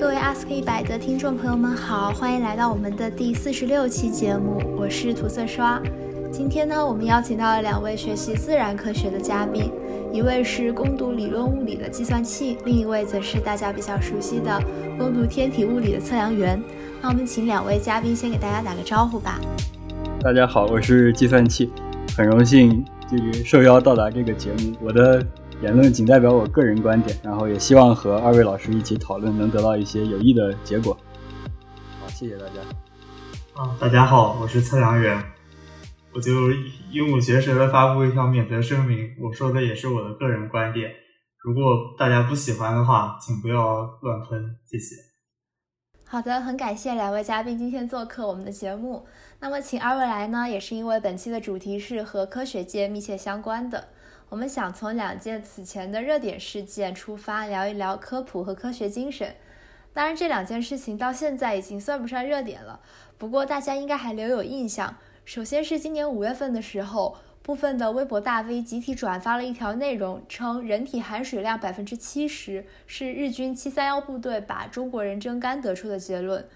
各位 Ask 一百的听众朋友们好，欢迎来到我们的第四十六期节目，我是涂色刷。今天呢，我们邀请到了两位学习自然科学的嘉宾，一位是攻读理论物理的计算器，另一位则是大家比较熟悉的攻读天体物理的测量员。那我们请两位嘉宾先给大家打个招呼吧。大家好，我是计算器，很荣幸就是受邀到达这个节目。我的言论仅代表我个人观点，然后也希望和二位老师一起讨论，能得到一些有益的结果。好，谢谢大家。啊，大家好，我是测量员。我就鹦鹉学舌的发布一条免责声明，我说的也是我的个人观点。如果大家不喜欢的话，请不要乱喷，谢谢。好的，很感谢两位嘉宾今天做客我们的节目。那么，请二位来呢，也是因为本期的主题是和科学界密切相关的。我们想从两件此前的热点事件出发，聊一聊科普和科学精神。当然，这两件事情到现在已经算不上热点了，不过大家应该还留有印象。首先是今年五月份的时候，部分的微博大 V 集体转发了一条内容，称人体含水量百分之七十是日军七三幺部队把中国人蒸干得出的结论。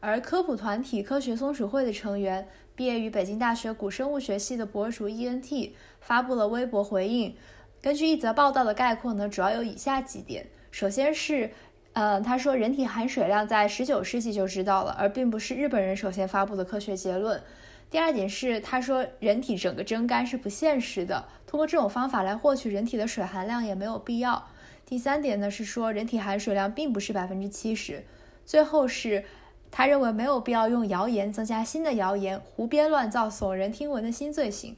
而科普团体科学松鼠会的成员，毕业于北京大学古生物学系的博主 ENT 发布了微博回应。根据一则报道的概括呢，主要有以下几点：首先是，呃，他说人体含水量在十九世纪就知道了，而并不是日本人首先发布的科学结论。第二点是，他说人体整个蒸干是不现实的，通过这种方法来获取人体的水含量也没有必要。第三点呢是说人体含水量并不是百分之七十。最后是，他认为没有必要用谣言增加新的谣言，胡编乱造耸人听闻的新罪行。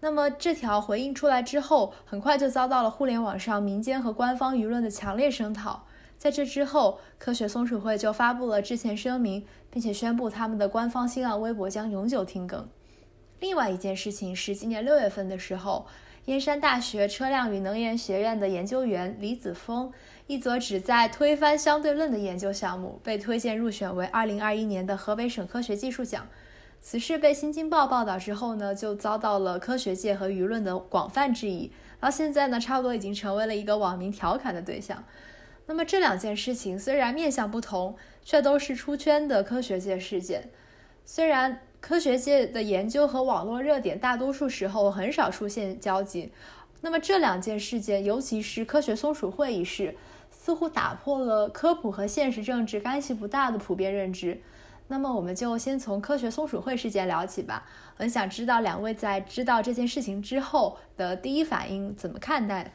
那么这条回应出来之后，很快就遭到了互联网上民间和官方舆论的强烈声讨。在这之后，科学松鼠会就发布了致歉声明，并且宣布他们的官方新浪微博将永久停更。另外一件事情是，今年六月份的时候，燕山大学车辆与能源学院的研究员李子峰一则旨在推翻相对论的研究项目被推荐入选为二零二一年的河北省科学技术奖。此事被新京报报道之后呢，就遭到了科学界和舆论的广泛质疑，到现在呢，差不多已经成为了一个网民调侃的对象。那么这两件事情虽然面向不同，却都是出圈的科学界事件。虽然科学界的研究和网络热点大多数时候很少出现交集，那么这两件事件，尤其是科学松鼠会一事，似乎打破了科普和现实政治干系不大的普遍认知。那么我们就先从科学松鼠会事件聊起吧。很想知道两位在知道这件事情之后的第一反应怎么看待？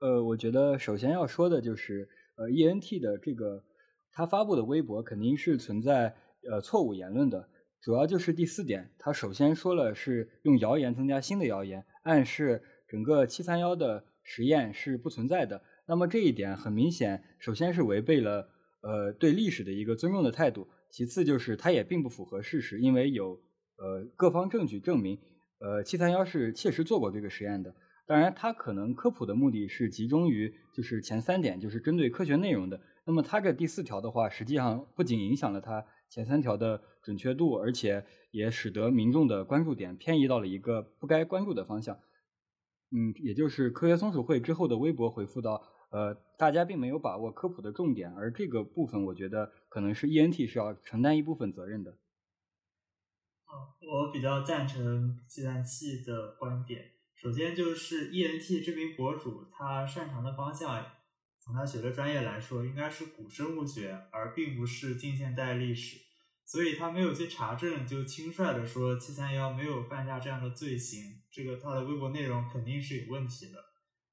呃，我觉得首先要说的就是，呃，E N T 的这个他发布的微博肯定是存在呃错误言论的，主要就是第四点，他首先说了是用谣言增加新的谣言，暗示整个七三幺的实验是不存在的。那么这一点很明显，首先是违背了呃对历史的一个尊重的态度，其次就是它也并不符合事实，因为有呃各方证据证明，呃七三幺是切实做过这个实验的。当然，它可能科普的目的是集中于就是前三点，就是针对科学内容的。那么它这第四条的话，实际上不仅影响了它前三条的准确度，而且也使得民众的关注点偏移到了一个不该关注的方向。嗯，也就是科学松鼠会之后的微博回复到，呃，大家并没有把握科普的重点，而这个部分我觉得可能是 ENT 是要承担一部分责任的。啊，我比较赞成计算器的观点。首先就是 E N T 这名博主，他擅长的方向，从他学的专业来说，应该是古生物学，而并不是近现代历史，所以他没有去查证，就轻率的说七三幺没有犯下这样的罪行，这个他的微博内容肯定是有问题的，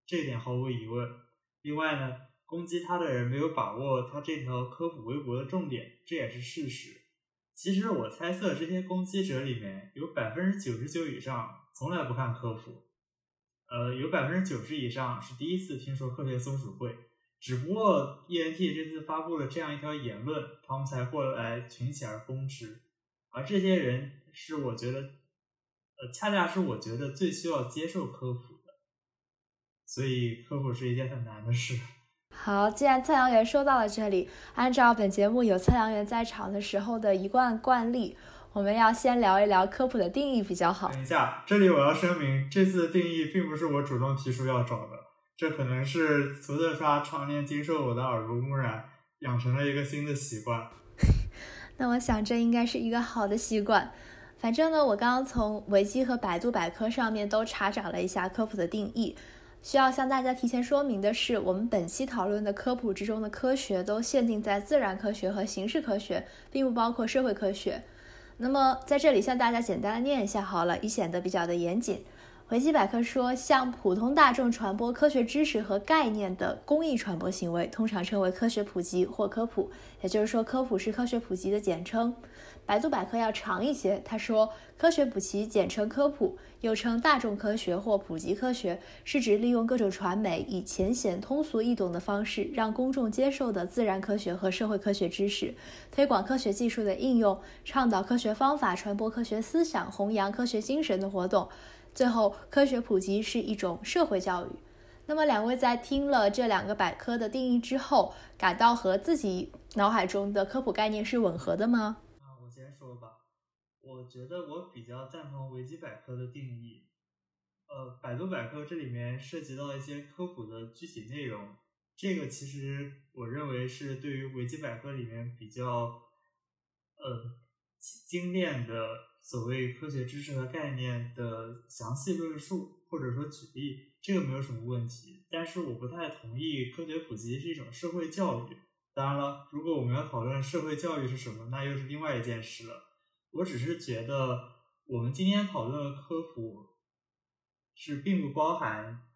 这一点毫无疑问。另外呢，攻击他的人没有把握他这条科普微博的重点，这也是事实。其实我猜测这些攻击者里面有百分之九十九以上从来不看科普。呃，有百分之九十以上是第一次听说科学松鼠会，只不过 E N T 这次发布了这样一条言论，他们才过来群起而攻之，而这些人是我觉得，呃，恰恰是我觉得最需要接受科普的，所以科普是一件很难的事。好，既然测量员说到了这里，按照本节目有测量员在场的时候的一贯惯例。我们要先聊一聊科普的定义比较好。等一下，这里我要声明，这次的定义并不是我主动提出要找的，这可能是涂色刷常年经受我的耳濡目染，养成了一个新的习惯。那我想这应该是一个好的习惯。反正呢，我刚刚从维基和百度百科上面都查找了一下科普的定义。需要向大家提前说明的是，我们本期讨论的科普之中的科学都限定在自然科学和形式科学，并不包括社会科学。那么在这里向大家简单的念一下好了，以显得比较的严谨。维基百科说，向普通大众传播科学知识和概念的公益传播行为，通常称为科学普及或科普。也就是说，科普是科学普及的简称。百度百科要长一些，他说，科学普及简称科普，又称大众科学或普及科学，是指利用各种传媒以浅显、通俗易懂的方式，让公众接受的自然科学和社会科学知识，推广科学技术的应用，倡导科学方法，传播科学思想，弘扬科学精神的活动。最后，科学普及是一种社会教育。那么，两位在听了这两个百科的定义之后，感到和自己脑海中的科普概念是吻合的吗？啊，我先说吧我觉得我比较赞同维基百科的定义，呃，百度百科这里面涉及到一些科普的具体内容，这个其实我认为是对于维基百科里面比较，呃，精炼的所谓科学知识和概念的详细论述或者说举例，这个没有什么问题。但是我不太同意科学普及是一种社会教育。当然了，如果我们要讨论社会教育是什么，那又是另外一件事了。我只是觉得，我们今天讨论的科普是并不包含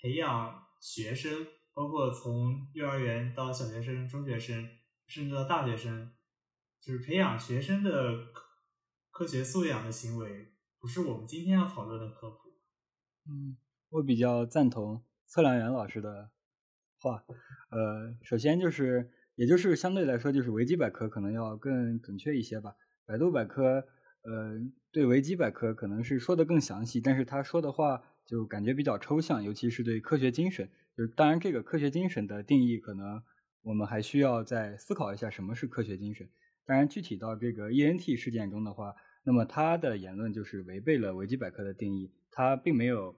培养学生，包括从幼儿园到小学生、中学生，甚至到大学生，就是培养学生的科学素养的行为，不是我们今天要讨论的科普。嗯，我比较赞同测量员老师的话。呃，首先就是，也就是相对来说，就是维基百科可能要更准确一些吧。百度百科，呃，对维基百科可能是说的更详细，但是他说的话就感觉比较抽象，尤其是对科学精神。就当然，这个科学精神的定义，可能我们还需要再思考一下什么是科学精神。当然，具体到这个 ENT 事件中的话，那么他的言论就是违背了维基百科的定义，他并没有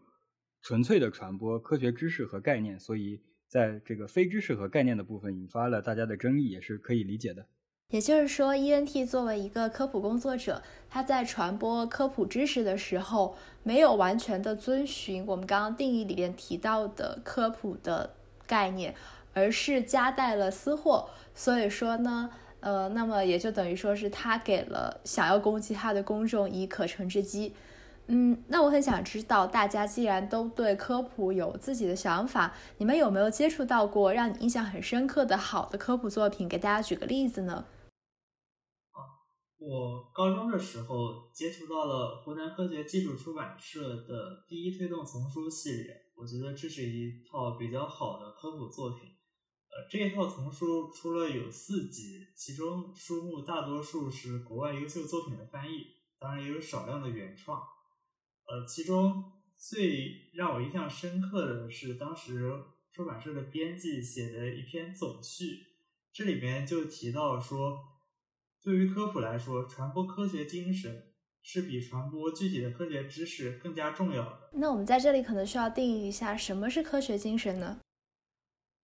纯粹的传播科学知识和概念，所以在这个非知识和概念的部分引发了大家的争议，也是可以理解的。也就是说，ENT 作为一个科普工作者，他在传播科普知识的时候，没有完全的遵循我们刚刚定义里边提到的科普的概念，而是夹带了私货。所以说呢，呃，那么也就等于说是他给了想要攻击他的公众以可乘之机。嗯，那我很想知道，大家既然都对科普有自己的想法，你们有没有接触到过让你印象很深刻的好的科普作品？给大家举个例子呢？我高中的时候接触到了湖南科学技术出版社的第一推动丛书系列，我觉得这是一套比较好的科普作品。呃，这一套丛书出了有四集，其中书目大多数是国外优秀作品的翻译，当然也有少量的原创。呃，其中最让我印象深刻的是当时出版社的编辑写的一篇总序，这里面就提到说。对于科普来说，传播科学精神是比传播具体的科学知识更加重要的。那我们在这里可能需要定义一下什么是科学精神呢？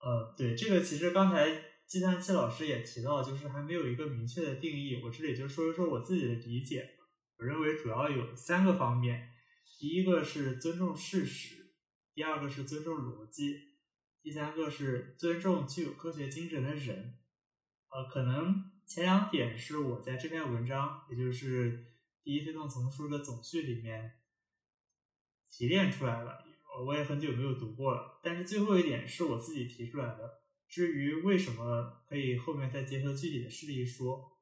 呃，对，这个其实刚才计算器老师也提到，就是还没有一个明确的定义。我这里就说一说我自己的理解。我认为主要有三个方面：第一个是尊重事实，第二个是尊重逻辑，第三个是尊重具有科学精神的人。呃，可能。前两点是我在这篇文章，也就是第一推动丛书的总序里面提炼出来了，我也很久没有读过了。但是最后一点是我自己提出来的。至于为什么，可以后面再结合具体的事例说。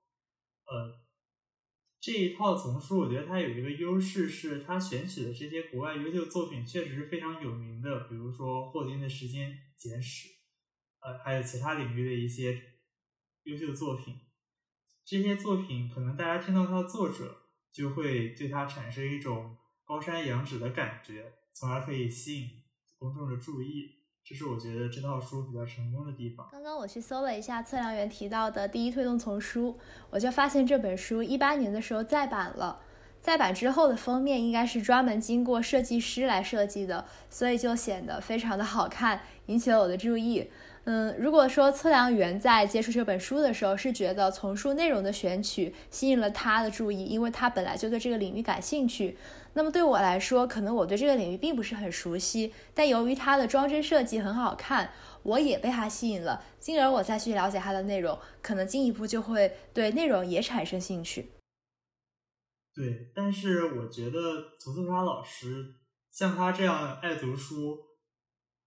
呃，这一套丛书，我觉得它有一个优势，是它选取的这些国外优秀作品确实是非常有名的，比如说霍金的《时间简史》，呃，还有其他领域的一些优秀作品。这些作品可能大家听到它的作者，就会对它产生一种高山仰止的感觉，从而可以吸引公众的注意。这是我觉得这套书比较成功的地方。刚刚我去搜了一下测量员提到的第一推动丛书，我就发现这本书一八年的时候再版了。再版之后的封面应该是专门经过设计师来设计的，所以就显得非常的好看，引起了我的注意。嗯，如果说测量员在接触这本书的时候是觉得丛书内容的选取吸引了他的注意，因为他本来就对这个领域感兴趣，那么对我来说，可能我对这个领域并不是很熟悉，但由于它的装帧设计很好看，我也被它吸引了，进而我再去了解它的内容，可能进一步就会对内容也产生兴趣。对，但是我觉得涂色刷老师像他这样爱读书。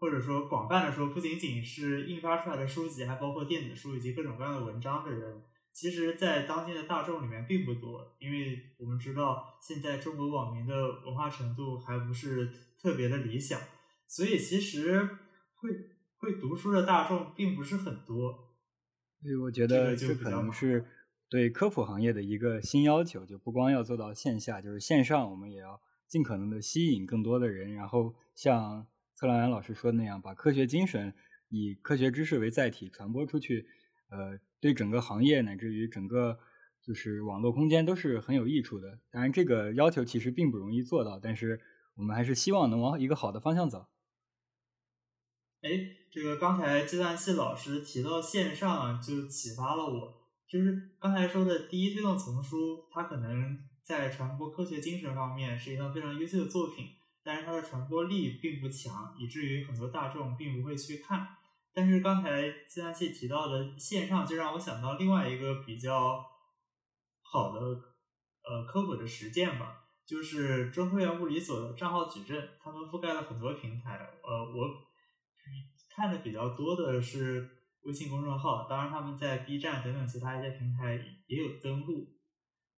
或者说，广泛的说，不仅仅是印刷出来的书籍，还包括电子书以及各种各样的文章的人，其实，在当今的大众里面并不多。因为我们知道，现在中国网民的文化程度还不是特别的理想，所以其实会会读书的大众并不是很多。所以我觉得这可能是对科普行业的一个新要求，就不光要做到线下，就是线上，我们也要尽可能的吸引更多的人，然后像。测量员老师说的那样，把科学精神以科学知识为载体传播出去，呃，对整个行业乃至于整个就是网络空间都是很有益处的。当然，这个要求其实并不容易做到，但是我们还是希望能往一个好的方向走。哎，这个刚才计算器老师提到线上，就启发了我。就是刚才说的第一推动丛书，它可能在传播科学精神方面是一套非常优秀的作品。但是它的传播力并不强，以至于很多大众并不会去看。但是刚才计算器提到的线上，就让我想到另外一个比较好的呃科普的实践吧，就是中科院物理所的账号矩阵，他们覆盖了很多平台。呃，我看的比较多的是微信公众号，当然他们在 B 站等等其他一些平台也有登录。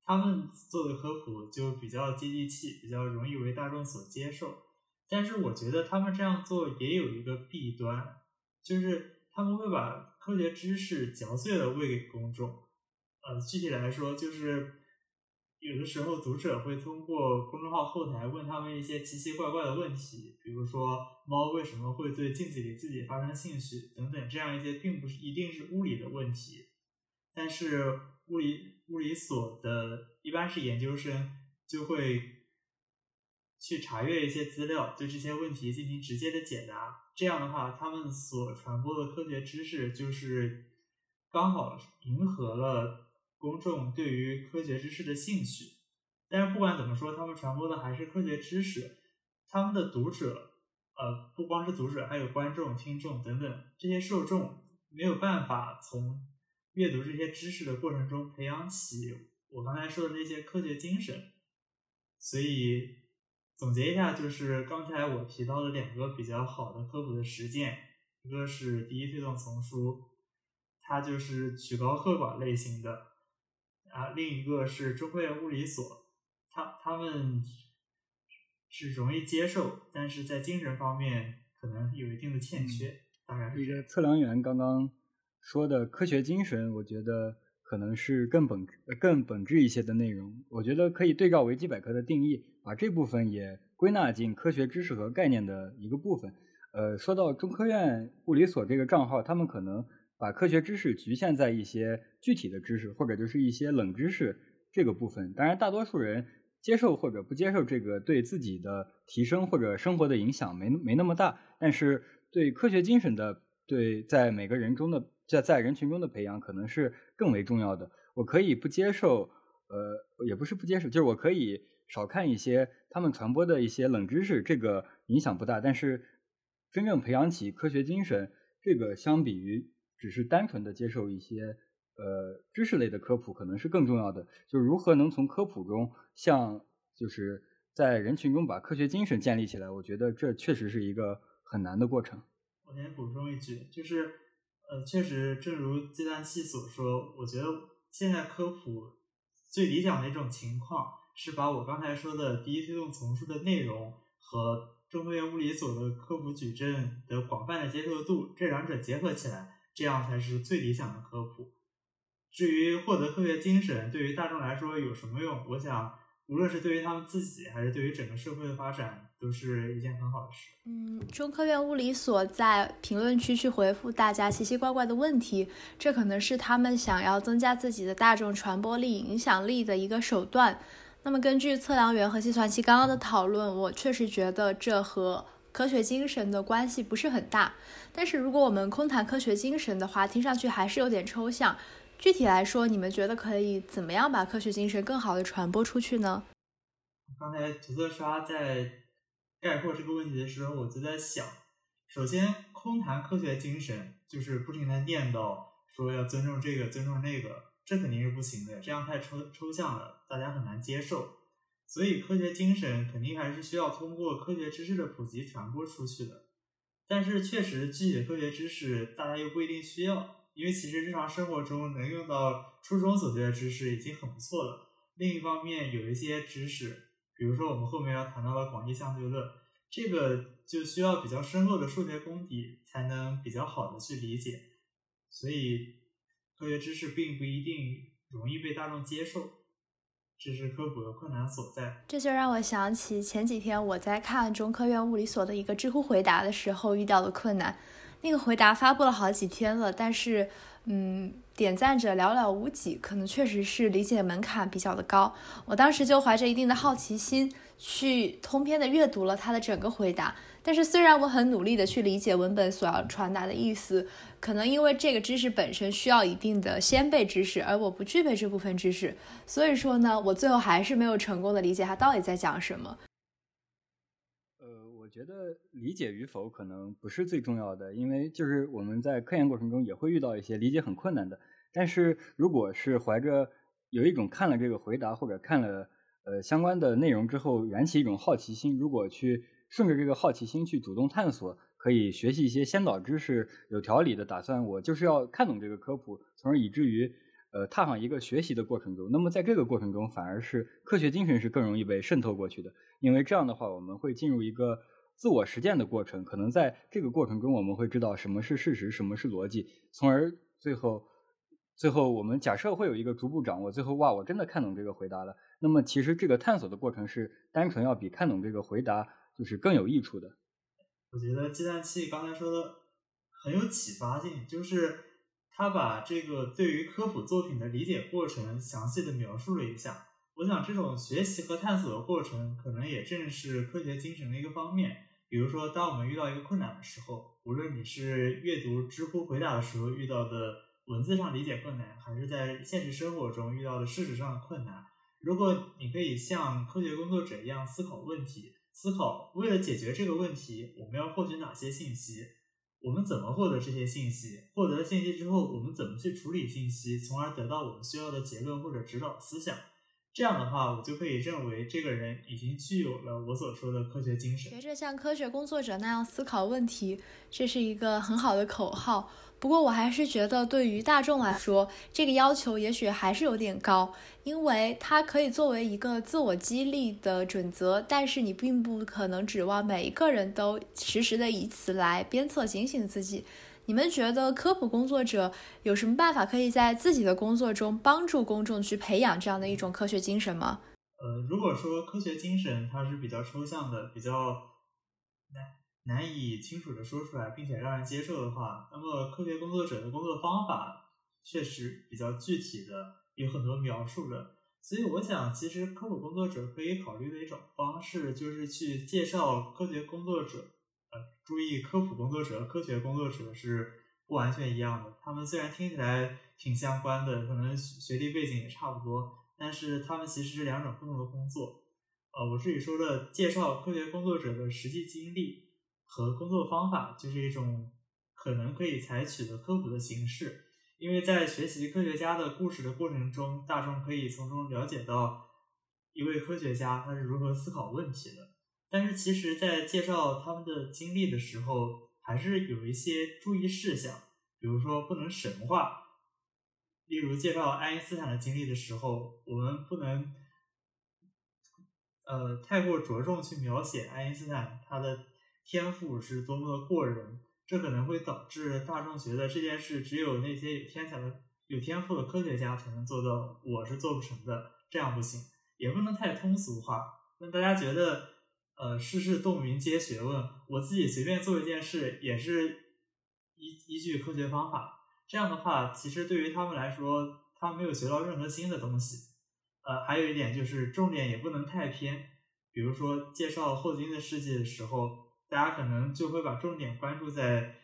他们做的科普就比较接地气，比较容易为大众所接受。但是我觉得他们这样做也有一个弊端，就是他们会把科学知识嚼碎了喂给公众。呃，具体来说，就是有的时候读者会通过公众号后台问他们一些奇奇怪怪的问题，比如说猫为什么会对镜子里自己发生兴趣等等，这样一些并不是一定是物理的问题，但是物理。物理所的一般是研究生，就会去查阅一些资料，对这些问题进行直接的解答。这样的话，他们所传播的科学知识就是刚好迎合了公众对于科学知识的兴趣。但是不管怎么说，他们传播的还是科学知识。他们的读者，呃，不光是读者，还有观众、听众等等这些受众，没有办法从。阅读这些知识的过程中，培养起我刚才说的那些科学精神。所以总结一下，就是刚才我提到的两个比较好的科普的实践，一个是第一推动丛书，它就是曲高和寡类型的啊；另一个是中科院物理所，他他们是容易接受，但是在精神方面可能有一定的欠缺。大概是一个测量员刚刚。说的科学精神，我觉得可能是更本更本质一些的内容。我觉得可以对照维基百科的定义，把这部分也归纳进科学知识和概念的一个部分。呃，说到中科院物理所这个账号，他们可能把科学知识局限在一些具体的知识，或者就是一些冷知识这个部分。当然，大多数人接受或者不接受这个，对自己的提升或者生活的影响没没那么大。但是对科学精神的，对在每个人中的。在在人群中的培养可能是更为重要的。我可以不接受，呃，也不是不接受，就是我可以少看一些他们传播的一些冷知识，这个影响不大。但是真正培养起科学精神，这个相比于只是单纯的接受一些呃知识类的科普，可能是更重要的。就如何能从科普中，像就是在人群中把科学精神建立起来，我觉得这确实是一个很难的过程。我先补充一句，就是。呃，确实，正如计算器所说，我觉得现在科普最理想的一种情况是把我刚才说的第一推动丛书的内容和中科院物理所的科普矩阵的广泛的接受度这两者结合起来，这样才是最理想的科普。至于获得科学精神对于大众来说有什么用，我想。无论是对于他们自己，还是对于整个社会的发展，都是一件很好的事。嗯，中科院物理所在评论区去回复大家奇奇怪怪的问题，这可能是他们想要增加自己的大众传播力、影响力的一个手段。那么，根据测量员和计算器刚刚的讨论，我确实觉得这和科学精神的关系不是很大。但是如果我们空谈科学精神的话，听上去还是有点抽象。具体来说，你们觉得可以怎么样把科学精神更好的传播出去呢？刚才涂色刷在概括这个问题的时候，我就在想，首先空谈科学精神，就是不停的念叨说要尊重这个，尊重那个。这肯定是不行的，这样太抽抽象了，大家很难接受。所以科学精神肯定还是需要通过科学知识的普及传播出去的。但是确实具体的科学知识大家又不一定需要，因为其实日常生活中能用到初中所学的知识已经很不错了。另一方面，有一些知识，比如说我们后面要谈到的广义相对论，这个就需要比较深厚的数学功底才能比较好的去理解。所以。科学知识并不一定容易被大众接受，这是科普的困难所在。这就让我想起前几天我在看中科院物理所的一个知乎回答的时候遇到的困难。那个回答发布了好几天了，但是，嗯，点赞者寥寥无几，可能确实是理解门槛比较的高。我当时就怀着一定的好奇心去通篇的阅读了他的整个回答。但是，虽然我很努力的去理解文本所要传达的意思，可能因为这个知识本身需要一定的先辈知识，而我不具备这部分知识，所以说呢，我最后还是没有成功的理解他到底在讲什么。呃，我觉得理解与否可能不是最重要的，因为就是我们在科研过程中也会遇到一些理解很困难的。但是，如果是怀着有一种看了这个回答或者看了呃相关的内容之后燃起一种好奇心，如果去。顺着这个好奇心去主动探索，可以学习一些先导知识，有条理的打算。我就是要看懂这个科普，从而以至于呃踏上一个学习的过程中。那么在这个过程中，反而是科学精神是更容易被渗透过去的，因为这样的话，我们会进入一个自我实践的过程。可能在这个过程中，我们会知道什么是事实，什么是逻辑，从而最后最后我们假设会有一个逐步掌握。最后哇，我真的看懂这个回答了。那么其实这个探索的过程是单纯要比看懂这个回答。就是更有益处的。我觉得计算器刚才说的很有启发性，就是他把这个对于科普作品的理解过程详细的描述了一下。我想这种学习和探索的过程，可能也正是科学精神的一个方面。比如说，当我们遇到一个困难的时候，无论你是阅读知乎回答的时候遇到的文字上理解困难，还是在现实生活中遇到的事实上的困难，如果你可以像科学工作者一样思考问题。思考，为了解决这个问题，我们要获取哪些信息？我们怎么获得这些信息？获得了信息之后，我们怎么去处理信息，从而得到我们需要的结论或者指导思想？这样的话，我就可以认为这个人已经具有了我所说的科学精神。学着像科学工作者那样思考问题，这是一个很好的口号。不过，我还是觉得对于大众来说，这个要求也许还是有点高，因为它可以作为一个自我激励的准则，但是你并不可能指望每一个人都实时的以此来鞭策警醒自己。你们觉得科普工作者有什么办法可以在自己的工作中帮助公众去培养这样的一种科学精神吗？呃，如果说科学精神它是比较抽象的，比较难。以清楚的说出来，并且让人接受的话，那么科学工作者的工作方法确实比较具体的，有很多描述的。所以我想，其实科普工作者可以考虑的一种方式，就是去介绍科学工作者。呃，注意，科普工作者和科学工作者是不完全一样的。他们虽然听起来挺相关的，可能学历背景也差不多，但是他们其实是两种不同的工作。呃，我这里说的介绍科学工作者的实际经历。和工作方法就是一种可能可以采取的科普的形式，因为在学习科学家的故事的过程中，大众可以从中了解到一位科学家他是如何思考问题的。但是，其实，在介绍他们的经历的时候，还是有一些注意事项，比如说不能神话。例如，介绍爱因斯坦的经历的时候，我们不能呃太过着重去描写爱因斯坦他的。天赋是多么的过人，这可能会导致大众觉得这件事只有那些有天才的、有天赋的科学家才能做到，我是做不成的。这样不行，也不能太通俗化，让大家觉得，呃，事事洞明皆学问，我自己随便做一件事也是依依据科学方法。这样的话，其实对于他们来说，他没有学到任何新的东西。呃，还有一点就是重点也不能太偏，比如说介绍霍金的事迹的时候。大家可能就会把重点关注在，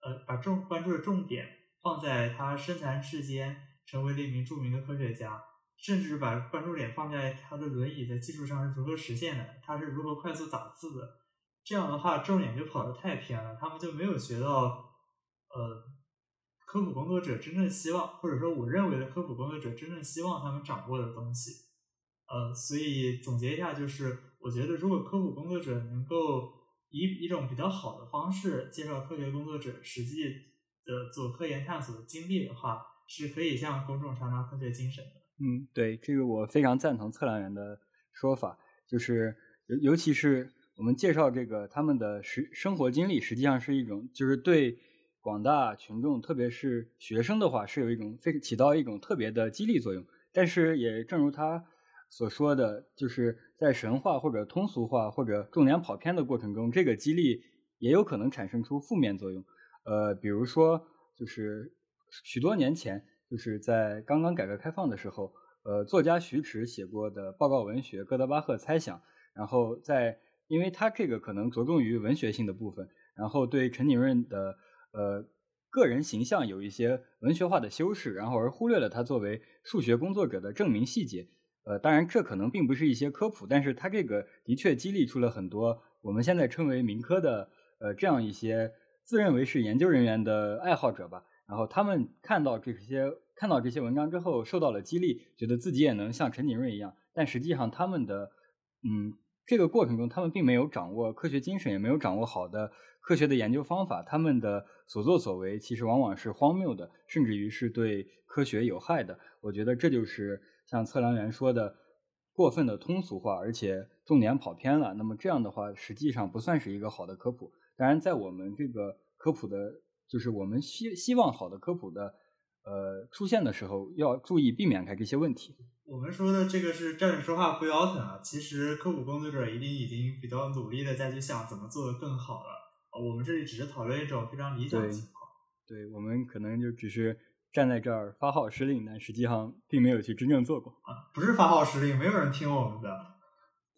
呃，把重关注的重点放在他身残志坚，成为了一名著名的科学家，甚至把关注点放在他的轮椅在技术上是如何实现的，他是如何快速打字的。这样的话，重点就跑得太偏了，他们就没有学到，呃，科普工作者真正希望，或者说我认为的科普工作者真正希望他们掌握的东西。呃，所以总结一下，就是我觉得如果科普工作者能够以一种比较好的方式介绍科学工作者实际的做科研探索的经历的话，是可以向公众传达科学精神的。嗯，对，这个我非常赞同测量员的说法，就是尤尤其是。我们介绍这个他们的实生活经历，实际上是一种，就是对广大群众，特别是学生的话，是有一种非起到一种特别的激励作用。但是也正如他所说的，就是在神话或者通俗化或者重点跑偏的过程中，这个激励也有可能产生出负面作用。呃，比如说，就是许多年前，就是在刚刚改革开放的时候，呃，作家徐迟写过的报告文学《哥德巴赫猜想》，然后在因为他这个可能着重于文学性的部分，然后对陈景润的呃个人形象有一些文学化的修饰，然后而忽略了他作为数学工作者的证明细节。呃，当然这可能并不是一些科普，但是它这个的确激励出了很多我们现在称为民科的呃这样一些自认为是研究人员的爱好者吧。然后他们看到这些看到这些文章之后受到了激励，觉得自己也能像陈景润一样，但实际上他们的嗯。这个过程中，他们并没有掌握科学精神，也没有掌握好的科学的研究方法。他们的所作所为，其实往往是荒谬的，甚至于是对科学有害的。我觉得这就是像测量员说的，过分的通俗化，而且重点跑偏了。那么这样的话，实际上不算是一个好的科普。当然，在我们这个科普的，就是我们希希望好的科普的，呃，出现的时候，要注意避免开这些问题。我们说的这个是站着说话不腰疼啊，其实科普工作者一定已经比较努力的再去想怎么做的更好了。我们这里只是讨论一种非常理想的情况。对，我们可能就只是站在这儿发号施令，但实际上并没有去真正做过啊。不是发号施令，没有人听我们的。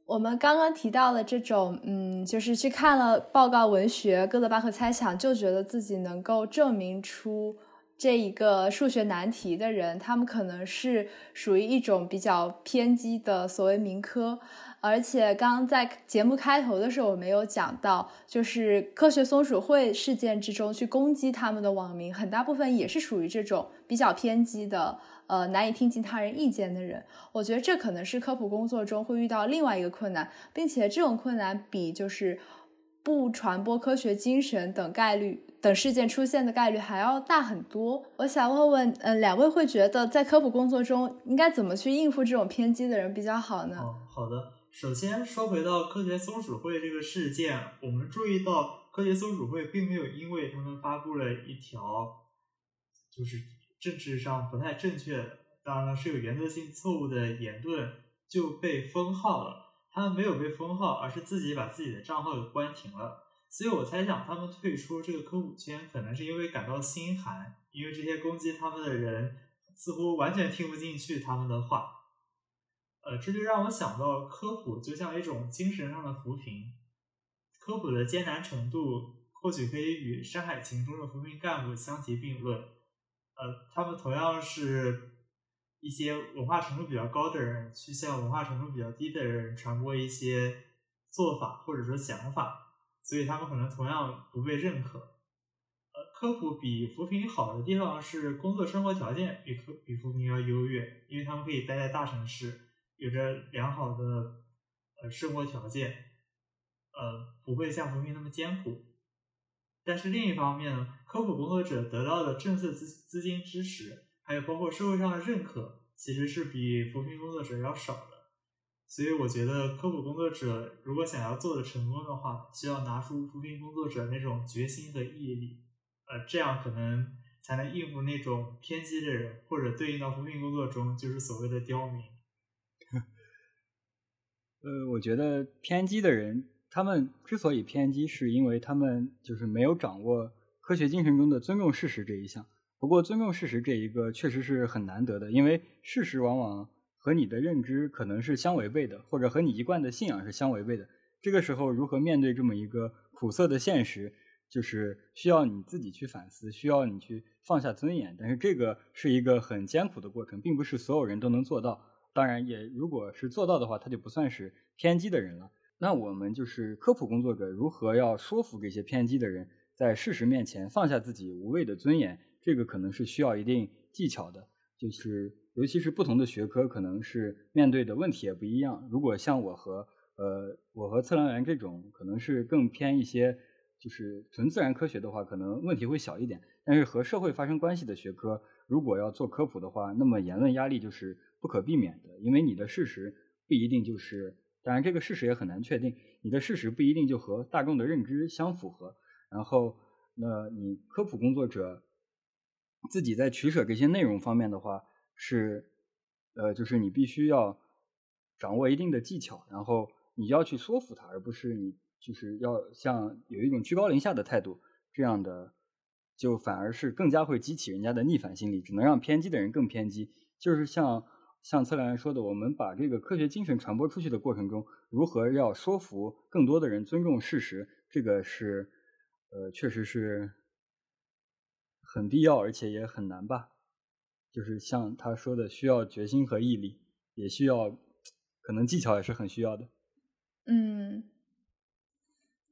我们刚刚提到了这种，嗯，就是去看了报告文学《哥德巴赫猜想》，就觉得自己能够证明出。这一个数学难题的人，他们可能是属于一种比较偏激的所谓民科，而且刚刚在节目开头的时候，我没有讲到，就是科学松鼠会事件之中去攻击他们的网民，很大部分也是属于这种比较偏激的，呃，难以听进他人意见的人。我觉得这可能是科普工作中会遇到另外一个困难，并且这种困难比就是不传播科学精神等概率。等事件出现的概率还要大很多。我想问问，嗯，两位会觉得在科普工作中应该怎么去应付这种偏激的人比较好呢？好的。首先说回到科学松鼠会这个事件，我们注意到科学松鼠会并没有因为他们发布了一条就是政治上不太正确，当然了是有原则性错误的言论就被封号了。他们没有被封号，而是自己把自己的账号给关停了。所以我猜想，他们退出这个科普圈，可能是因为感到心寒，因为这些攻击他们的人似乎完全听不进去他们的话。呃，这就让我想到，科普就像一种精神上的扶贫。科普的艰难程度，或许可以与《山海情》中的扶贫干部相提并论。呃，他们同样是一些文化程度比较高的人，去向文化程度比较低的人传播一些做法或者说想法。所以他们可能同样不被认可。呃，科普比扶贫好的地方是工作生活条件比科比扶贫要优越，因为他们可以待在大城市，有着良好的呃生活条件，呃不会像扶贫那么艰苦。但是另一方面呢，科普工作者得到的政策资资金支持，还有包括社会上的认可，其实是比扶贫工作者要少的。所以我觉得科普工作者如果想要做的成功的话，需要拿出扶贫工作者那种决心和毅力，呃，这样可能才能应付那种偏激的人，或者对应到扶贫工作中就是所谓的刁民。呃，我觉得偏激的人，他们之所以偏激，是因为他们就是没有掌握科学精神中的尊重事实这一项。不过，尊重事实这一个确实是很难得的，因为事实往往。和你的认知可能是相违背的，或者和你一贯的信仰是相违背的。这个时候，如何面对这么一个苦涩的现实，就是需要你自己去反思，需要你去放下尊严。但是这个是一个很艰苦的过程，并不是所有人都能做到。当然，也如果是做到的话，他就不算是偏激的人了。那我们就是科普工作者，如何要说服这些偏激的人，在事实面前放下自己无谓的尊严？这个可能是需要一定技巧的，就是尤其是不同的学科，可能是面对的问题也不一样。如果像我和呃我和测量员这种，可能是更偏一些，就是纯自然科学的话，可能问题会小一点。但是和社会发生关系的学科，如果要做科普的话，那么言论压力就是不可避免的，因为你的事实不一定就是。当然，这个事实也很难确定。你的事实不一定就和大众的认知相符合。然后，那你科普工作者自己在取舍这些内容方面的话，是呃，就是你必须要掌握一定的技巧，然后你要去说服他，而不是你就是要像有一种居高临下的态度，这样的就反而是更加会激起人家的逆反心理，只能让偏激的人更偏激。就是像。像测量员说的，我们把这个科学精神传播出去的过程中，如何要说服更多的人尊重事实，这个是，呃，确实是很必要，而且也很难吧。就是像他说的，需要决心和毅力，也需要，可能技巧也是很需要的。嗯，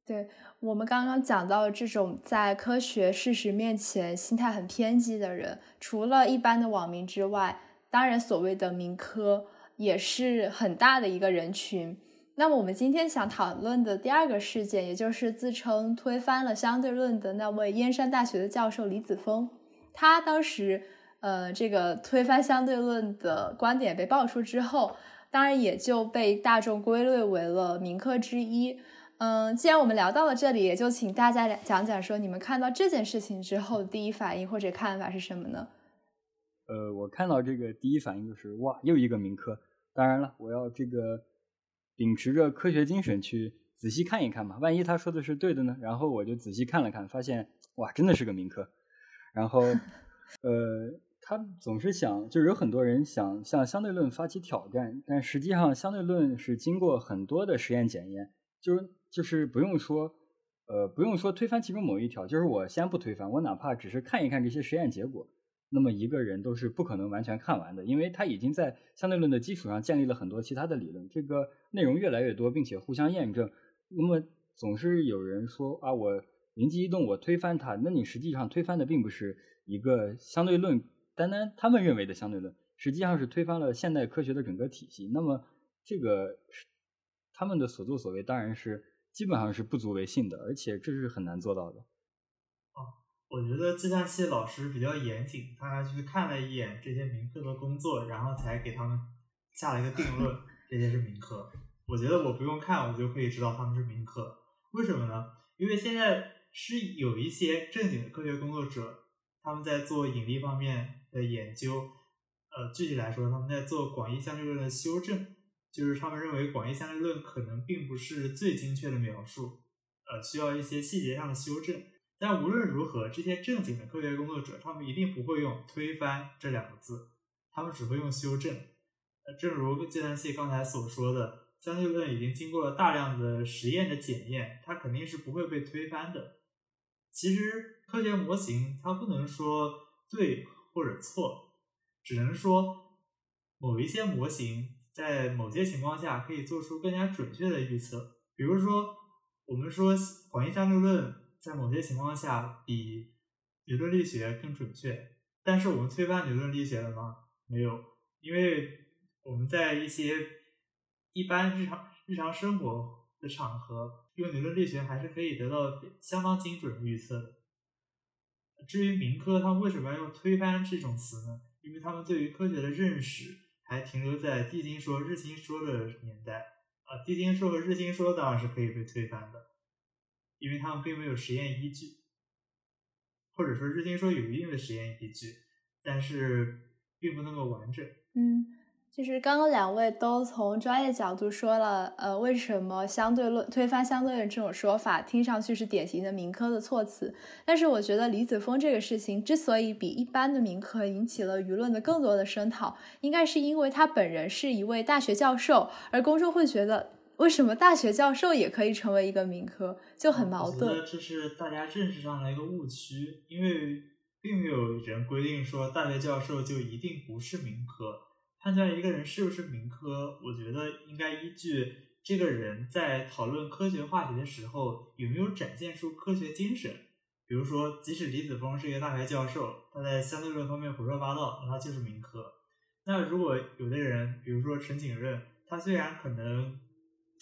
对我们刚刚讲到这种在科学事实面前心态很偏激的人，除了一般的网民之外。当然，所谓的民科也是很大的一个人群。那么，我们今天想讨论的第二个事件，也就是自称推翻了相对论的那位燕山大学的教授李子峰，他当时呃，这个推翻相对论的观点被爆出之后，当然也就被大众归类为了民科之一。嗯，既然我们聊到了这里，也就请大家讲讲说，你们看到这件事情之后，第一反应或者看法是什么呢？呃，我看到这个第一反应就是哇，又一个民科。当然了，我要这个秉持着科学精神去仔细看一看嘛，万一他说的是对的呢？然后我就仔细看了看，发现哇，真的是个民科。然后，呃，他总是想，就是有很多人想向相对论发起挑战，但实际上相对论是经过很多的实验检验，就是就是不用说，呃，不用说推翻其中某一条，就是我先不推翻，我哪怕只是看一看这些实验结果。那么一个人都是不可能完全看完的，因为他已经在相对论的基础上建立了很多其他的理论，这个内容越来越多，并且互相验证。那么总是有人说啊，我灵机一动，我推翻它。那你实际上推翻的并不是一个相对论，单单他们认为的相对论，实际上是推翻了现代科学的整个体系。那么这个他们的所作所为当然是基本上是不足为信的，而且这是很难做到的。我觉得计算器老师比较严谨，他还去看了一眼这些民科的工作，然后才给他们下了一个定论，这些是民科。我觉得我不用看，我就可以知道他们是民科。为什么呢？因为现在是有一些正经的科学工作者，他们在做引力方面的研究。呃，具体来说，他们在做广义相对论的修正，就是他们认为广义相对论可能并不是最精确的描述，呃，需要一些细节上的修正。但无论如何，这些正经的科学工作者，他们一定不会用“推翻”这两个字，他们只会用“修正”。正如计算器刚才所说的，相对论已经经过了大量的实验的检验，它肯定是不会被推翻的。其实，科学模型它不能说对或者错，只能说某一些模型在某些情况下可以做出更加准确的预测。比如说，我们说广义相对论。在某些情况下，比牛顿力学更准确。但是我们推翻牛顿力学了吗？没有，因为我们在一些一般日常日常生活的场合，用牛顿力学还是可以得到相当精准的预测的。至于民科，他们为什么要用“推翻”这种词呢？因为他们对于科学的认识还停留在地心说、日心说的年代。啊，地心说和日心说当然是可以被推翻的。因为他们并没有实验依据，或者说日心说有一定的实验依据，但是并不那么完整。嗯，就是刚刚两位都从专业角度说了，呃，为什么相对论推翻相对论这种说法听上去是典型的民科的措辞？但是我觉得李子峰这个事情之所以比一般的民科引起了舆论的更多的声讨，应该是因为他本人是一位大学教授，而公众会觉得。为什么大学教授也可以成为一个民科，就很矛盾。我觉得这是大家认识上的一个误区，因为并没有人规定说大学教授就一定不是民科。判断一个人是不是民科，我觉得应该依据这个人在讨论科学话题的时候有没有展现出科学精神。比如说，即使李子峰是一个大学教授，他在相对论方面胡说八道，那他就是民科。那如果有的人，比如说陈景润，他虽然可能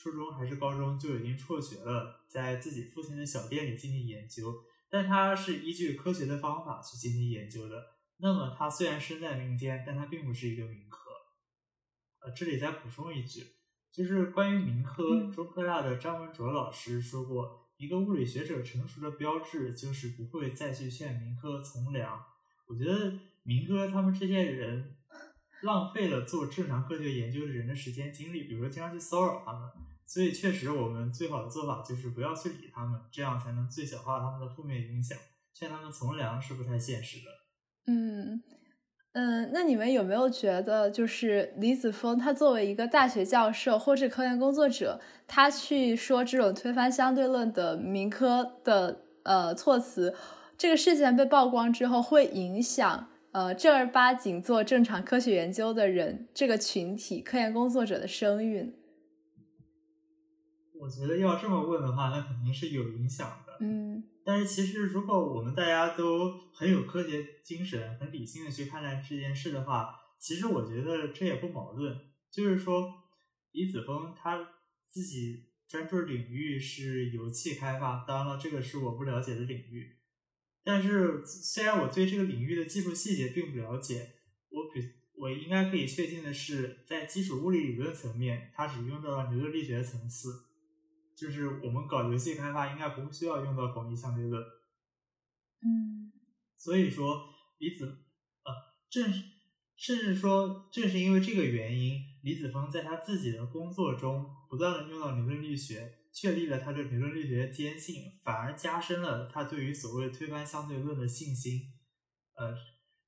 初中还是高中就已经辍学了，在自己父亲的小店里进行研究，但他是依据科学的方法去进行研究的。那么他虽然身在民间，但他并不是一个民科。呃，这里再补充一句，就是关于民科，中科大的张文卓老师说过，一个物理学者成熟的标志就是不会再去劝民科从良。我觉得民科他们这些人浪费了做正常科学研究的人的时间精力，比如说经常去骚扰他们。所以确实，我们最好的做法就是不要去理他们，这样才能最小化他们的负面影响。劝他们从良是不太现实的。嗯。嗯，那你们有没有觉得，就是李子峰他作为一个大学教授或是科研工作者，他去说这种推翻相对论的民科的呃措辞，这个事件被曝光之后，会影响呃正儿八经做正常科学研究的人这个群体科研工作者的声誉？我觉得要这么问的话，那肯定是有影响的。嗯。但是其实，如果我们大家都很有科学精神、很理性的去看待这件事的话，其实我觉得这也不矛盾。就是说，李子峰他自己专注领域是油气开发，当然了，这个是我不了解的领域。但是，虽然我对这个领域的技术细节并不了解，我比我应该可以确定的是，在基础物理理论层面，它只用到了牛顿力学层次。就是我们搞游戏开发应该不需要用到广义相对论，嗯，所以说李子，呃，正是甚至说正是因为这个原因，李子峰在他自己的工作中不断的用到牛顿力学，确立了他对牛顿力学的坚信，反而加深了他对于所谓推翻相对论的信心，呃，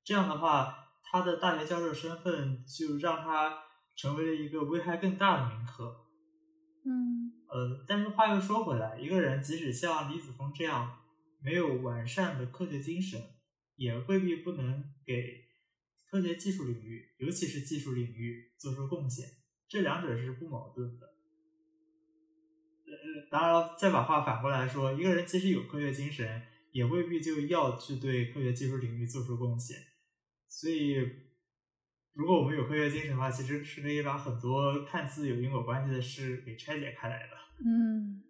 这样的话，他的大学教授身份就让他成为了一个危害更大的名科，嗯。呃，但是话又说回来，一个人即使像李子峰这样没有完善的科学精神，也未必不能给科学技术领域，尤其是技术领域做出贡献。这两者是不矛盾的。呃，当然了，再把话反过来说，一个人即使有科学精神，也未必就要去对科学技术领域做出贡献。所以。如果我们有科学精神的话，其实是可以把很多看似有因果关系的事给拆解开来的。嗯，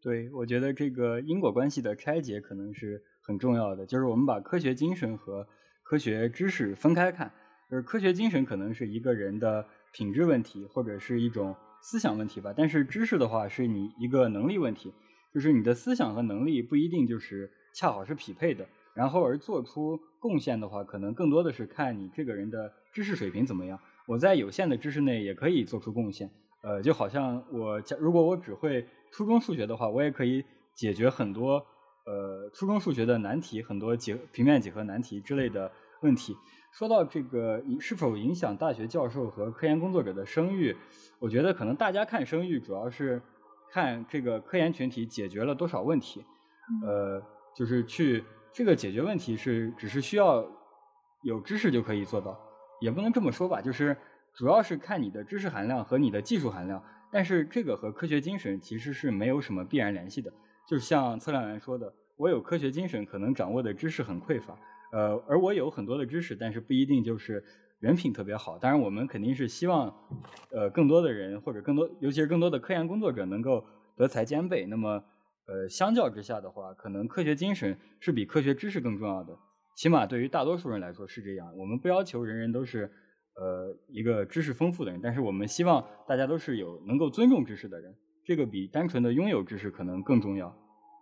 对，我觉得这个因果关系的拆解可能是很重要的。就是我们把科学精神和科学知识分开看，就是科学精神可能是一个人的品质问题，或者是一种思想问题吧。但是知识的话，是你一个能力问题，就是你的思想和能力不一定就是恰好是匹配的。然后而做出贡献的话，可能更多的是看你这个人的知识水平怎么样。我在有限的知识内也可以做出贡献，呃，就好像我如果我只会初中数学的话，我也可以解决很多呃初中数学的难题，很多几平面几何难题之类的问题。说到这个是否影响大学教授和科研工作者的声誉，我觉得可能大家看声誉主要是看这个科研群体解决了多少问题，呃，就是去。这个解决问题是只是需要有知识就可以做到，也不能这么说吧，就是主要是看你的知识含量和你的技术含量，但是这个和科学精神其实是没有什么必然联系的。就像测量员说的，我有科学精神，可能掌握的知识很匮乏，呃，而我有很多的知识，但是不一定就是人品特别好。当然，我们肯定是希望，呃，更多的人或者更多，尤其是更多的科研工作者能够德才兼备。那么。呃，相较之下的话，可能科学精神是比科学知识更重要的，起码对于大多数人来说是这样。我们不要求人人都是呃一个知识丰富的人，但是我们希望大家都是有能够尊重知识的人，这个比单纯的拥有知识可能更重要。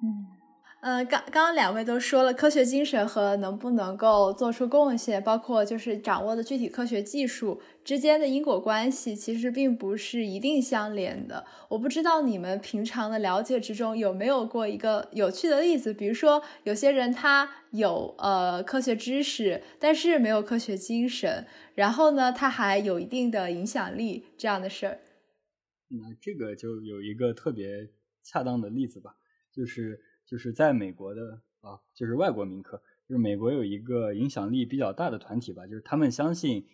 嗯。呃，刚刚刚两位都说了，科学精神和能不能够做出贡献，包括就是掌握的具体科学技术之间的因果关系，其实并不是一定相连的。我不知道你们平常的了解之中有没有过一个有趣的例子，比如说有些人他有呃科学知识，但是没有科学精神，然后呢他还有一定的影响力这样的事儿。那这个就有一个特别恰当的例子吧，就是就是在美国的啊，就是外国民科，就是美国有一个影响力比较大的团体吧，就是他们相信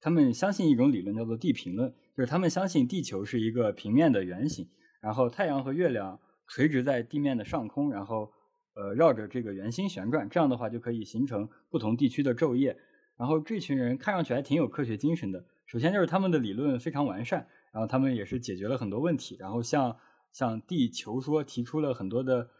他们相信一种理论叫做地平论，就是他们相信地球是一个平面的圆形，然后太阳和月亮垂直在地面的上空，然后呃绕着这个圆心旋转，这样的话就可以形成不同地区的昼夜。然后这群人看上去还挺有科学精神的，首先就是他们的理论非常完善。然后他们也是解决了很多问题，然后向向地球说提出了很多的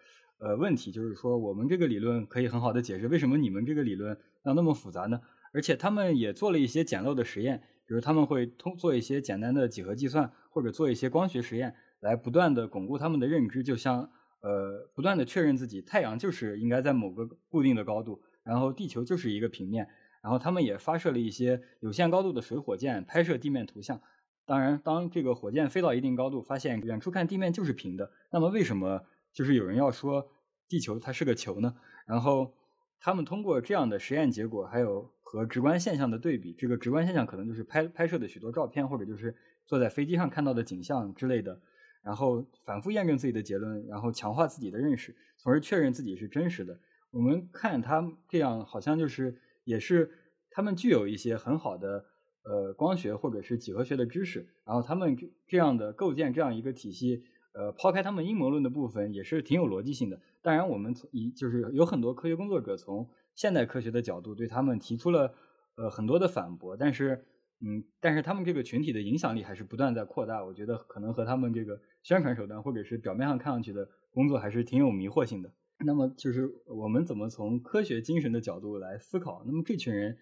呃问题，就是说我们这个理论可以很好的解释为什么你们这个理论要那么复杂呢？而且他们也做了一些简陋的实验，比如他们会通做一些简单的几何计算，或者做一些光学实验，来不断的巩固他们的认知，就像呃不断的确认自己太阳就是应该在某个固定的高度，然后地球就是一个平面，然后他们也发射了一些有限高度的水火箭拍摄地面图像。当然，当这个火箭飞到一定高度，发现远处看地面就是平的，那么为什么就是有人要说地球它是个球呢？然后他们通过这样的实验结果，还有和直观现象的对比，这个直观现象可能就是拍拍摄的许多照片，或者就是坐在飞机上看到的景象之类的，然后反复验证自己的结论，然后强化自己的认识，从而确认自己是真实的。我们看他这样，好像就是也是他们具有一些很好的。呃，光学或者是几何学的知识，然后他们这样的构建这样一个体系，呃，抛开他们阴谋论的部分，也是挺有逻辑性的。当然，我们从一就是有很多科学工作者从现代科学的角度对他们提出了呃很多的反驳，但是嗯，但是他们这个群体的影响力还是不断在扩大。我觉得可能和他们这个宣传手段或者是表面上看上去的工作还是挺有迷惑性的。那么就是我们怎么从科学精神的角度来思考？那么这群人。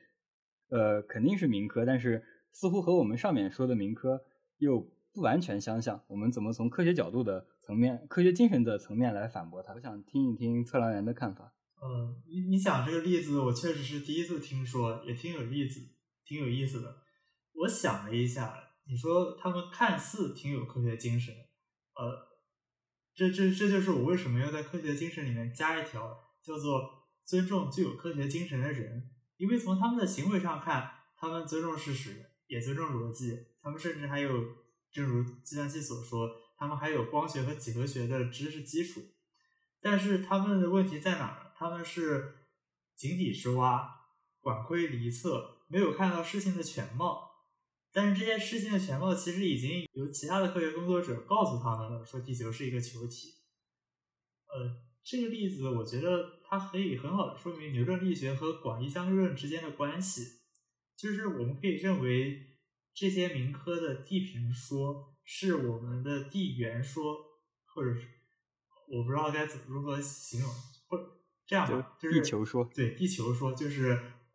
呃，肯定是民科，但是似乎和我们上面说的民科又不完全相像。我们怎么从科学角度的层面、科学精神的层面来反驳他？我想听一听测量员的看法。呃，你你讲这个例子，我确实是第一次听说，也挺有意思，挺有意思的。我想了一下，你说他们看似挺有科学精神，呃，这这这就是我为什么要在科学精神里面加一条，叫做尊重具有科学精神的人。因为从他们的行为上看，他们尊重事实，也尊重逻辑，他们甚至还有，正如计算器所说，他们还有光学和几何学的知识基础。但是他们的问题在哪儿？他们是井底之蛙，管窥离测，没有看到事情的全貌。但是这些事情的全貌，其实已经由其他的科学工作者告诉他们了，说地球是一个球体。呃。这个例子，我觉得它可以很好的说明牛顿力学和广义相对论之间的关系。就是我们可以认为这些民科的地平说是我们的地缘说，或者是我不知道该怎如何形容，或这样吧，就是地球说，对，地球说就是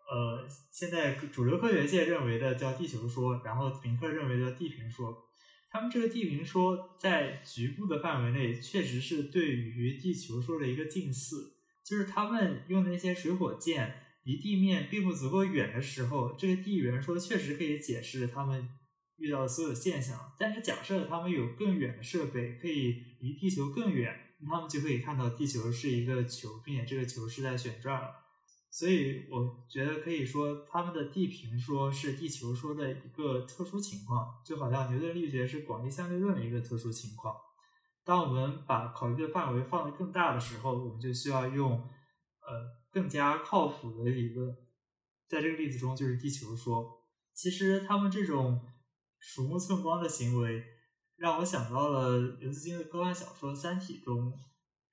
呃，现在主流科学界认为的叫地球说，然后民科认为的地平说。他们这个地平说在局部的范围内确实是对于地球说的一个近似，就是他们用那些水火箭离地面并不足够远的时候，这个地缘说确实可以解释他们遇到的所有现象。但是假设他们有更远的设备，可以离地球更远，他们就可以看到地球是一个球，并且这个球是在旋转了。所以我觉得可以说，他们的地平说是地球说的一个特殊情况，就好像牛顿力学是广义相对论的一个特殊情况。当我们把考虑的范围放得更大的时候，我们就需要用呃更加靠谱的理论。在这个例子中，就是地球说。其实他们这种鼠目寸光的行为，让我想到了刘慈欣的科幻小说《三体》中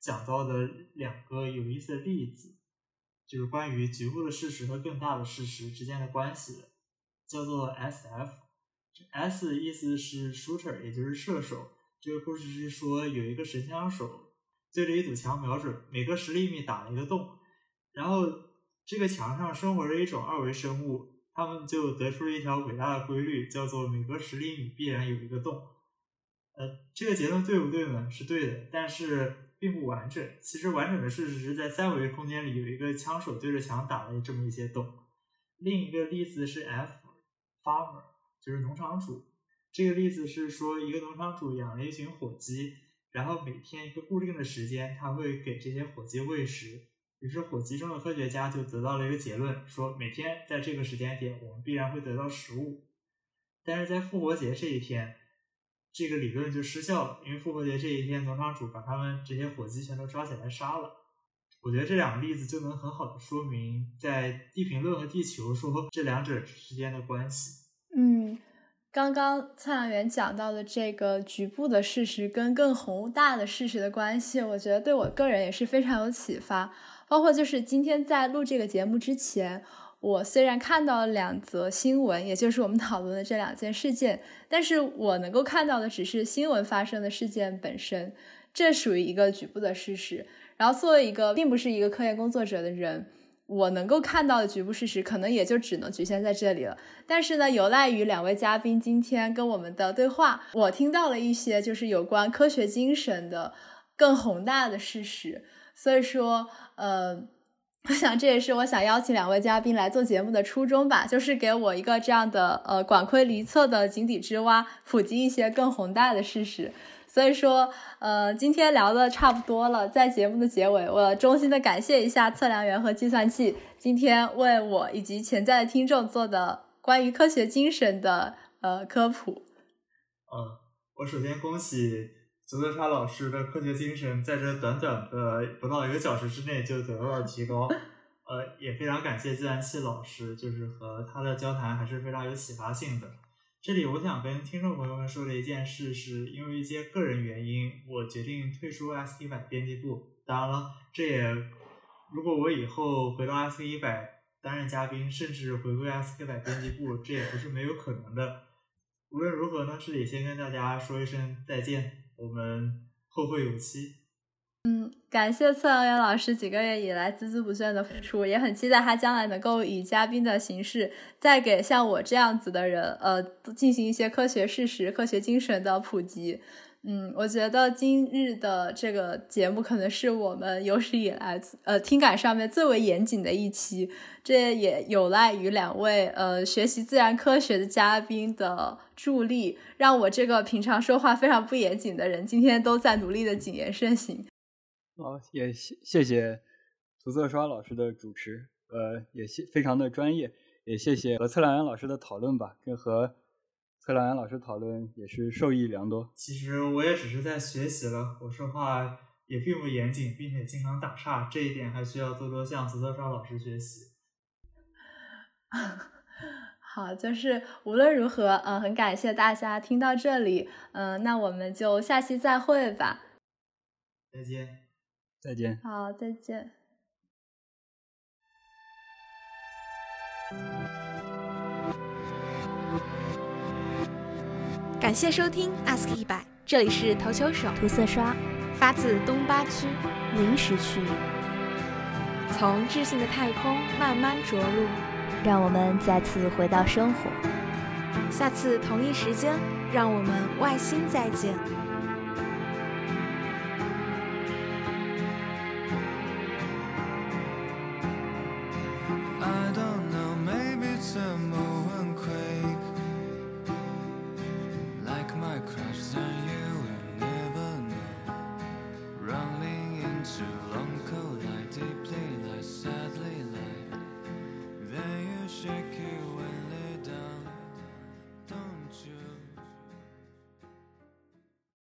讲到的两个有意思的例子。就是关于局部的事实和更大的事实之间的关系，叫做 S.F.，S 意思是 shooter，也就是射手。这个故事是说有一个神枪手对着一堵墙瞄准，每隔十厘米打了一个洞，然后这个墙上生活着一种二维生物，他们就得出了一条伟大的规律，叫做每隔十厘米必然有一个洞。呃，这个结论对不对呢？是对的，但是。并不完整。其实完整的事实是在三维空间里有一个枪手对着墙打了这么一些洞。另一个例子是 F，farmer 就是农场主。这个例子是说一个农场主养了一群火鸡，然后每天一个固定的时间他会给这些火鸡喂食。于是火鸡中的科学家就得到了一个结论，说每天在这个时间点我们必然会得到食物。但是在复活节这一天，这个理论就失效了，因为复活节这一天，农场主把他们这些火鸡全都抓起来杀了。我觉得这两个例子就能很好的说明，在地平论和地球说这两者之间的关系。嗯，刚刚测量员讲到的这个局部的事实跟更宏大的事实的关系，我觉得对我个人也是非常有启发。包括就是今天在录这个节目之前，我虽然看到了两则新闻，也就是我们讨论的这两件事件，但是我能够看到的只是新闻发生的事件本身，这属于一个局部的事实。然后作为一个并不是一个科研工作者的人，我能够看到的局部事实，可能也就只能局限在这里了。但是呢，有赖于两位嘉宾今天跟我们的对话，我听到了一些就是有关科学精神的更宏大的事实。所以说，呃，我想这也是我想邀请两位嘉宾来做节目的初衷吧，就是给我一个这样的呃管窥离测的井底之蛙，普及一些更宏大的事实。所以说，呃，今天聊的差不多了，在节目的结尾，我衷心的感谢一下测量员和计算器今天为我以及潜在的听众做的关于科学精神的呃科普。嗯，我首先恭喜泽泽沙老师的科学精神在这短短的不到一个小时之内就得到了提高，呃，也非常感谢计算器老师，就是和他的交谈还是非常有启发性的。这里我想跟听众朋友们说的一件事，是因为一些个人原因，我决定退出 S 一百编辑部。当然了，这也如果我以后回到 S 一百担任嘉宾，甚至回归 S 一百编辑部，这也不是没有可能的。无论如何呢，这里先跟大家说一声再见，我们后会有期。嗯，感谢测量员老师几个月以来孜孜不倦的付出，也很期待他将来能够以嘉宾的形式，再给像我这样子的人，呃，进行一些科学事实、科学精神的普及。嗯，我觉得今日的这个节目可能是我们有史以来，呃，听感上面最为严谨的一期。这也有赖于两位，呃，学习自然科学的嘉宾的助力，让我这个平常说话非常不严谨的人，今天都在努力的谨言慎行。好，也谢谢谢涂色刷老师的主持，呃，也谢非常的专业，也谢谢和测量员老师的讨论吧，跟和测量员老师讨论也是受益良多。其实我也只是在学习了，我说话也并不严谨，并且经常打岔，这一点还需要多多向涂色刷老师学习。好，就是无论如何，嗯，很感谢大家听到这里，嗯，那我们就下期再会吧。再见。再见。好，再见。感谢收听 Ask 一百，这里是投球手涂色刷，发自东八区临时区，从智性的太空慢慢着陆，让我们再次回到生活。下次同一时间，让我们外星再见。